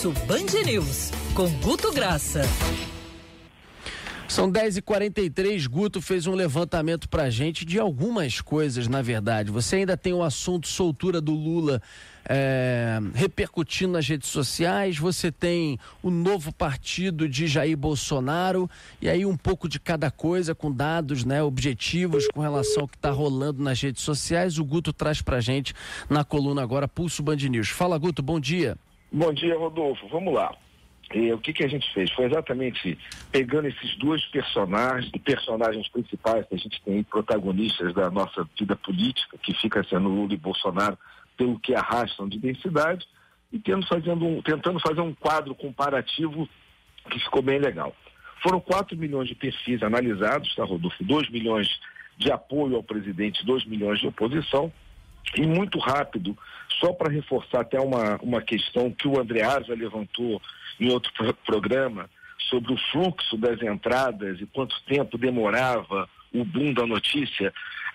Pulso Band News, com Guto Graça. São 10h43, Guto fez um levantamento pra gente de algumas coisas, na verdade. Você ainda tem o assunto soltura do Lula é, repercutindo nas redes sociais, você tem o novo partido de Jair Bolsonaro, e aí um pouco de cada coisa, com dados né, objetivos com relação ao que está rolando nas redes sociais. O Guto traz pra gente na coluna agora Pulso Band News. Fala, Guto, bom dia. Bom dia, Rodolfo. Vamos lá. E o que, que a gente fez? Foi exatamente pegando esses dois personagens, personagens principais que a gente tem protagonistas da nossa vida política, que fica sendo Lula e Bolsonaro, pelo que arrastam de densidade, e tendo, fazendo um, tentando fazer um quadro comparativo que ficou bem legal. Foram 4 milhões de perfis analisados, tá, Rodolfo? 2 milhões de apoio ao presidente, 2 milhões de oposição, e muito rápido, só para reforçar até uma, uma questão que o Andreasa levantou em outro pro programa sobre o fluxo das entradas e quanto tempo demorava o boom da notícia,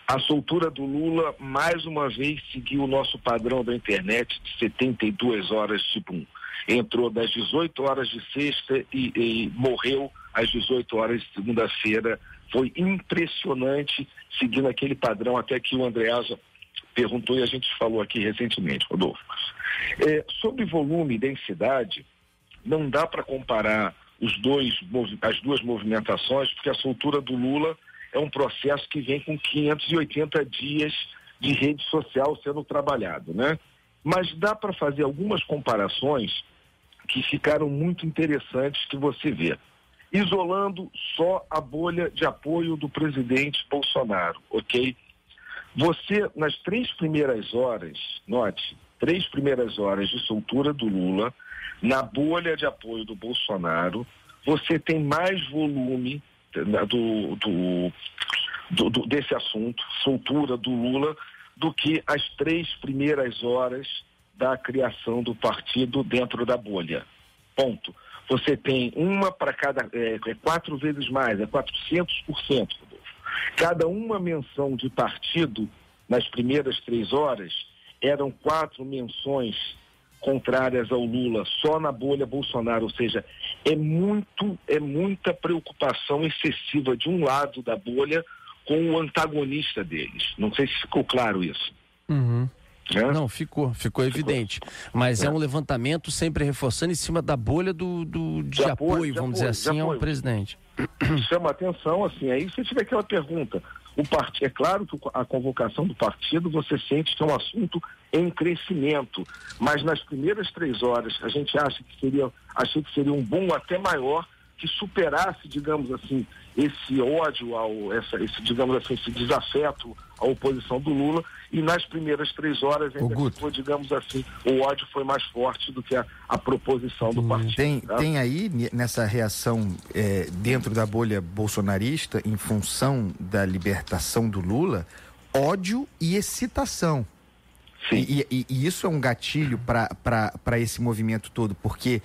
a soltura do Lula mais uma vez seguiu o nosso padrão da internet de 72 horas de boom. Entrou das 18 horas de sexta e, e morreu às 18 horas de segunda-feira. Foi impressionante seguindo aquele padrão até que o Andreasa perguntou e a gente falou aqui recentemente, Rodolfo. É, sobre volume e densidade, não dá para comparar os dois, as duas movimentações, porque a soltura do Lula é um processo que vem com 580 dias de rede social sendo trabalhado, né? Mas dá para fazer algumas comparações que ficaram muito interessantes que você vê. Isolando só a bolha de apoio do presidente Bolsonaro, ok? Você, nas três primeiras horas, note, três primeiras horas de soltura do Lula, na bolha de apoio do Bolsonaro, você tem mais volume né, do, do, do, do, desse assunto, soltura do Lula, do que as três primeiras horas da criação do partido dentro da bolha. Ponto. Você tem uma para cada, é, é, quatro vezes mais, é 400%. Cada uma menção de partido nas primeiras três horas eram quatro menções contrárias ao Lula só na bolha Bolsonaro, ou seja, é muito, é muita preocupação excessiva de um lado da bolha com o antagonista deles. Não sei se ficou claro isso. Uhum. É? Não, ficou, ficou evidente. Mas é. é. um levantamento sempre reforçando em cima da bolha do, do de, de apoio, apoio, vamos dizer assim, ao presidente. Chama atenção, assim, aí você tiver aquela pergunta. O part... É claro que a convocação do partido você sente que é um assunto em crescimento, mas nas primeiras três horas a gente acha que seria, achei que seria um boom até maior que superasse, digamos assim, esse ódio ao, essa, esse, digamos assim, esse desafeto à oposição do Lula e nas primeiras três horas ainda ficou, digamos assim, o ódio foi mais forte do que a, a proposição do hum, partido. Tem, tá? tem aí nessa reação é, dentro da bolha bolsonarista em função da libertação do Lula ódio e excitação. E, e, e, isso é um gatilho para esse movimento todo, porque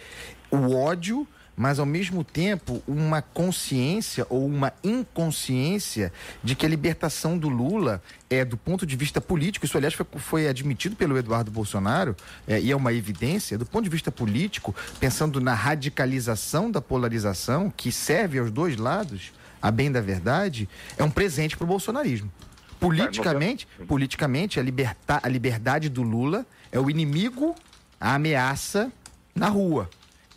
o ódio mas ao mesmo tempo uma consciência ou uma inconsciência de que a libertação do Lula é do ponto de vista político, isso aliás foi, foi admitido pelo Eduardo Bolsonaro é, e é uma evidência, do ponto de vista político, pensando na radicalização da polarização que serve aos dois lados, a bem da verdade, é um presente para o bolsonarismo. Politicamente, politicamente a, liberta, a liberdade do Lula é o inimigo, a ameaça na rua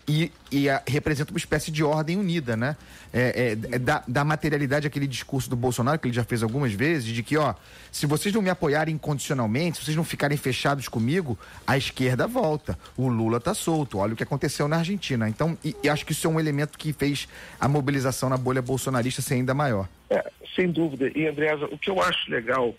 e, e a, representa uma espécie de ordem unida, né? É, é, é da, da, materialidade aquele discurso do Bolsonaro, que ele já fez algumas vezes, de que, ó, se vocês não me apoiarem incondicionalmente, se vocês não ficarem fechados comigo, a esquerda volta. O Lula tá solto. Olha o que aconteceu na Argentina. Então, e, e acho que isso é um elemento que fez a mobilização na bolha bolsonarista ser ainda maior. É, sem dúvida. E, Andreasa, o que eu acho legal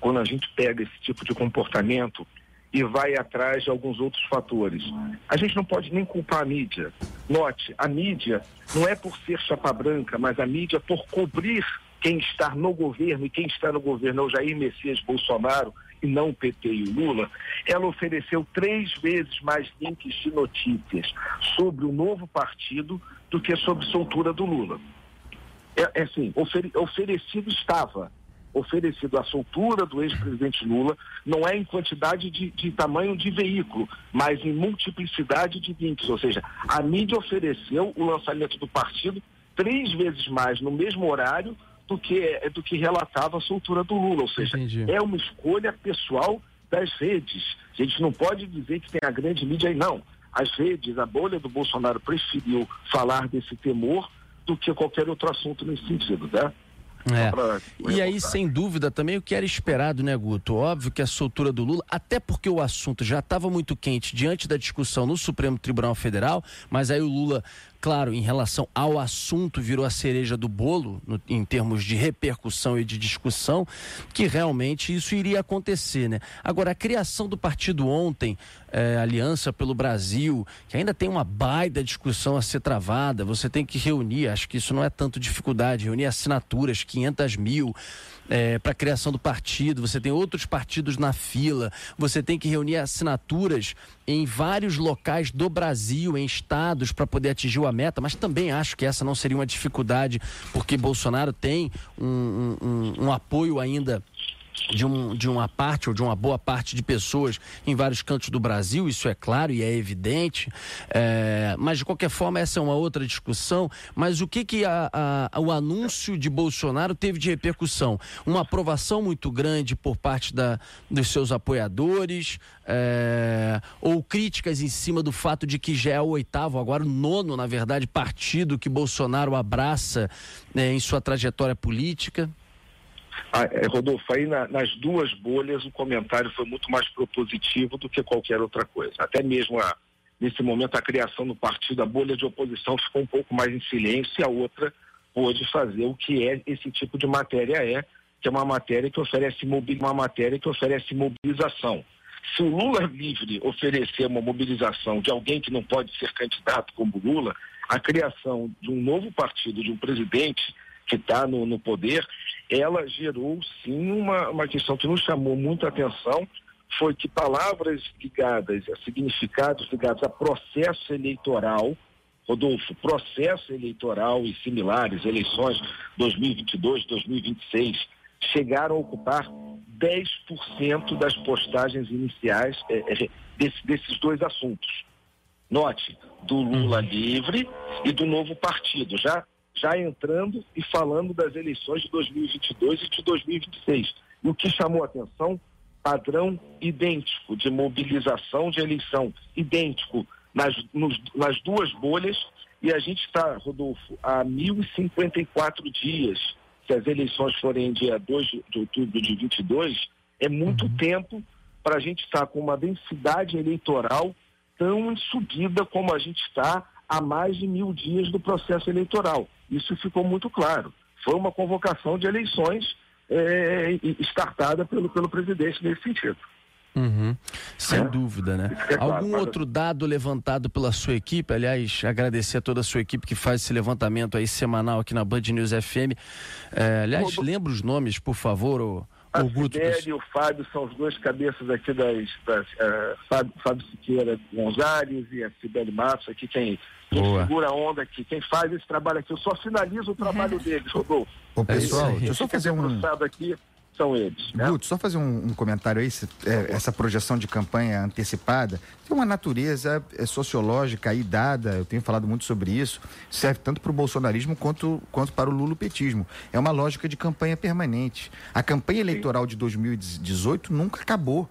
quando a gente pega esse tipo de comportamento e vai atrás de alguns outros fatores. A gente não pode nem culpar a mídia. Note, a mídia não é por ser chapa branca, mas a mídia por cobrir quem está no governo e quem está no governo é o Jair Messias Bolsonaro e não o PT e o Lula, ela ofereceu três vezes mais links de notícias sobre o novo partido do que sobre soltura do Lula. É, é assim, ofere, oferecido estava, oferecido a soltura do ex-presidente Lula não é em quantidade de, de, tamanho de veículo, mas em multiplicidade de links. Ou seja, a mídia ofereceu o lançamento do partido três vezes mais no mesmo horário do que, do que relatava a soltura do Lula. Ou seja, Entendi. é uma escolha pessoal das redes. A gente não pode dizer que tem a grande mídia aí, não. As redes, a bolha do Bolsonaro preferiu falar desse temor do que qualquer outro assunto nesse sentido, né? É. E aí, sem dúvida, também o que era esperado, né, Guto? Óbvio que a soltura do Lula, até porque o assunto já estava muito quente diante da discussão no Supremo Tribunal Federal, mas aí o Lula claro, em relação ao assunto, virou a cereja do bolo, no, em termos de repercussão e de discussão, que realmente isso iria acontecer, né? Agora, a criação do partido ontem, é, Aliança pelo Brasil, que ainda tem uma baita discussão a ser travada, você tem que reunir, acho que isso não é tanto dificuldade, reunir assinaturas, 500 mil, é, para a criação do partido, você tem outros partidos na fila, você tem que reunir assinaturas em vários locais do Brasil, em estados, para poder atingir a meta, mas também acho que essa não seria uma dificuldade, porque Bolsonaro tem um, um, um apoio ainda de, um, de uma parte ou de uma boa parte de pessoas em vários cantos do Brasil, isso é claro e é evidente, é, mas de qualquer forma essa é uma outra discussão. Mas o que, que a, a, o anúncio de Bolsonaro teve de repercussão? Uma aprovação muito grande por parte da, dos seus apoiadores, é, ou críticas em cima do fato de que já é o oitavo, agora o nono, na verdade, partido que Bolsonaro abraça né, em sua trajetória política? Ah, é, Rodolfo, aí na, nas duas bolhas o comentário foi muito mais propositivo do que qualquer outra coisa. Até mesmo a, nesse momento a criação do partido, a bolha de oposição ficou um pouco mais em silêncio e a outra pôde fazer o que é esse tipo de matéria é, que é uma matéria que oferece uma matéria que oferece mobilização. Se o Lula livre oferecer uma mobilização de alguém que não pode ser candidato como Lula, a criação de um novo partido, de um presidente que está no, no poder, ela gerou sim uma, uma questão que nos chamou muita atenção, foi que palavras ligadas a significados ligados a processo eleitoral, Rodolfo, processo eleitoral e similares, eleições 2022, 2026, chegaram a ocupar 10% das postagens iniciais é, é, desse, desses dois assuntos. Note, do Lula uhum. livre e do novo partido. Já já entrando e falando das eleições de 2022 e de 2026. E o que chamou a atenção, padrão idêntico de mobilização de eleição, idêntico nas, nos, nas duas bolhas, e a gente está, Rodolfo, há 1.054 dias, se as eleições forem em dia 2 de outubro de 22, é muito uhum. tempo para a gente estar tá com uma densidade eleitoral tão em subida como a gente está há mais de mil dias do processo eleitoral. Isso ficou muito claro. Foi uma convocação de eleições é, estartada pelo, pelo presidente nesse sentido. Uhum. Sem é. dúvida, né? É claro, Algum mas... outro dado levantado pela sua equipe? Aliás, agradecer a toda a sua equipe que faz esse levantamento aí semanal aqui na Band News FM. É, aliás, lembra os nomes, por favor, o, a Sibeli e o Fábio são os dois cabeças aqui das, das uh, Fábio, Fábio Siqueira Gonzalez e a Sibeli Matos aqui, quem, quem segura a onda aqui, quem faz esse trabalho aqui. Eu só finalizo o trabalho uhum. deles, Rodolfo. Ô, pessoal, é deixa eu só fazer um... aqui são eles. Né? Guto, só fazer um, um comentário aí, se, é, essa projeção de campanha antecipada tem uma natureza é, sociológica aí dada, eu tenho falado muito sobre isso, serve tanto para o bolsonarismo quanto, quanto para o lulopetismo. É uma lógica de campanha permanente. A campanha eleitoral de 2018 nunca acabou.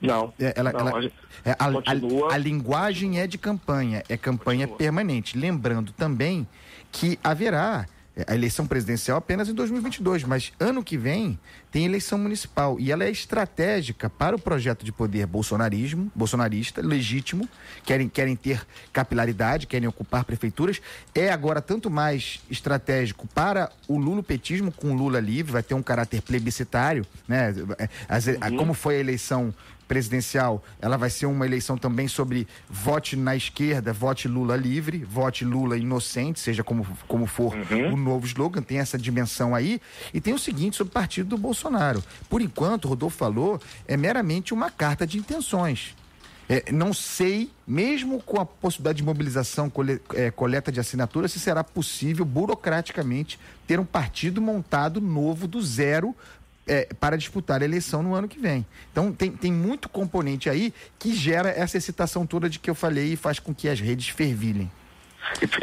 Não. É, ela, não, ela, a, é, a, a, a, linguagem é de campanha, é campanha continua. permanente. Lembrando também que haverá a eleição presidencial apenas em 2022, mas ano que vem tem eleição municipal e ela é estratégica para o projeto de poder bolsonarismo, bolsonarista, legítimo, querem, querem ter capilaridade, querem ocupar prefeituras. É agora tanto mais estratégico para o lulopetismo com o Lula livre, vai ter um caráter plebiscitário, né? As, uhum. Como foi a eleição presidencial, ela vai ser uma eleição também sobre vote na esquerda, vote Lula livre, vote Lula inocente, seja como, como for uhum. o novo slogan, tem essa dimensão aí. E tem o seguinte sobre o partido do Bolsonaro. Por enquanto, o Rodolfo falou, é meramente uma carta de intenções. É, não sei, mesmo com a possibilidade de mobilização, cole, é, coleta de assinaturas, se será possível burocraticamente ter um partido montado novo do zero é, para disputar a eleição no ano que vem. Então tem, tem muito componente aí que gera essa excitação toda de que eu falei e faz com que as redes fervilhem.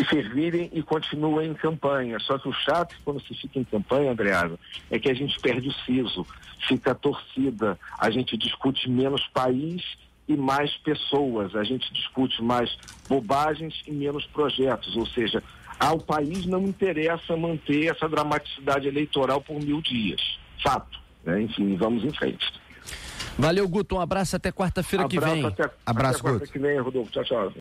Fervilhem e continuem em campanha. Só que o chato quando se fica em campanha, Andreasa, é que a gente perde o siso, fica a torcida, a gente discute menos país e mais pessoas, a gente discute mais bobagens e menos projetos, ou seja, ao país não interessa manter essa dramaticidade eleitoral por mil dias. Fato. Né? Enfim, vamos em frente. Valeu, Guto. Um abraço até quarta-feira que vem. Até, abraço, até quarta Guto. que vem, Rodolfo. Tchau, tchau.